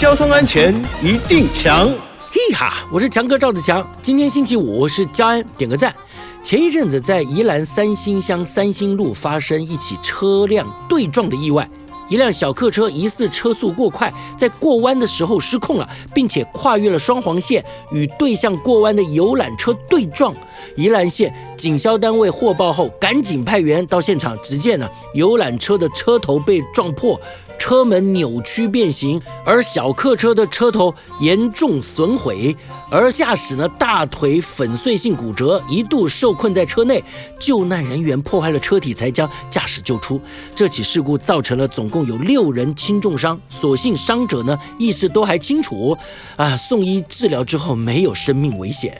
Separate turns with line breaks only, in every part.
交通安全一定强。
嘿哈，我是强哥赵子强。今天星期五，我是交安点个赞。前一阵子在宜兰三星乡三星路发生一起车辆对撞的意外。一辆小客车疑似车速过快，在过弯的时候失控了，并且跨越了双黄线，与对向过弯的游览车对撞。宜兰县警消单位获报后，赶紧派员到现场。只见呢，游览车的车头被撞破。车门扭曲变形，而小客车的车头严重损毁，而驾驶呢大腿粉碎性骨折，一度受困在车内。救难人员破坏了车体，才将驾驶救出。这起事故造成了总共有六人轻重伤，所幸伤者呢意识都还清楚，啊，送医治疗之后没有生命危险。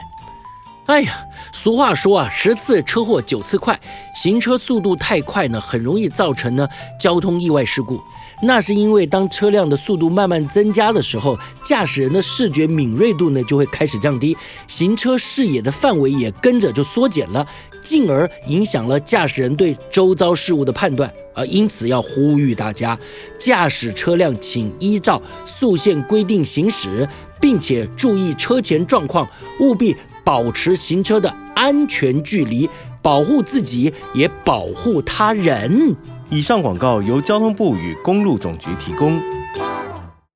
哎呀，俗话说啊，十次车祸九次快，行车速度太快呢，很容易造成呢交通意外事故。那是因为当车辆的速度慢慢增加的时候，驾驶人的视觉敏锐度呢就会开始降低，行车视野的范围也跟着就缩减了，进而影响了驾驶人对周遭事物的判断。而因此要呼吁大家，驾驶车辆请依照速限规定行驶，并且注意车前状况，务必保持行车的安全距离，保护自己也保护他人。
以上广告由交通部与公路总局提供。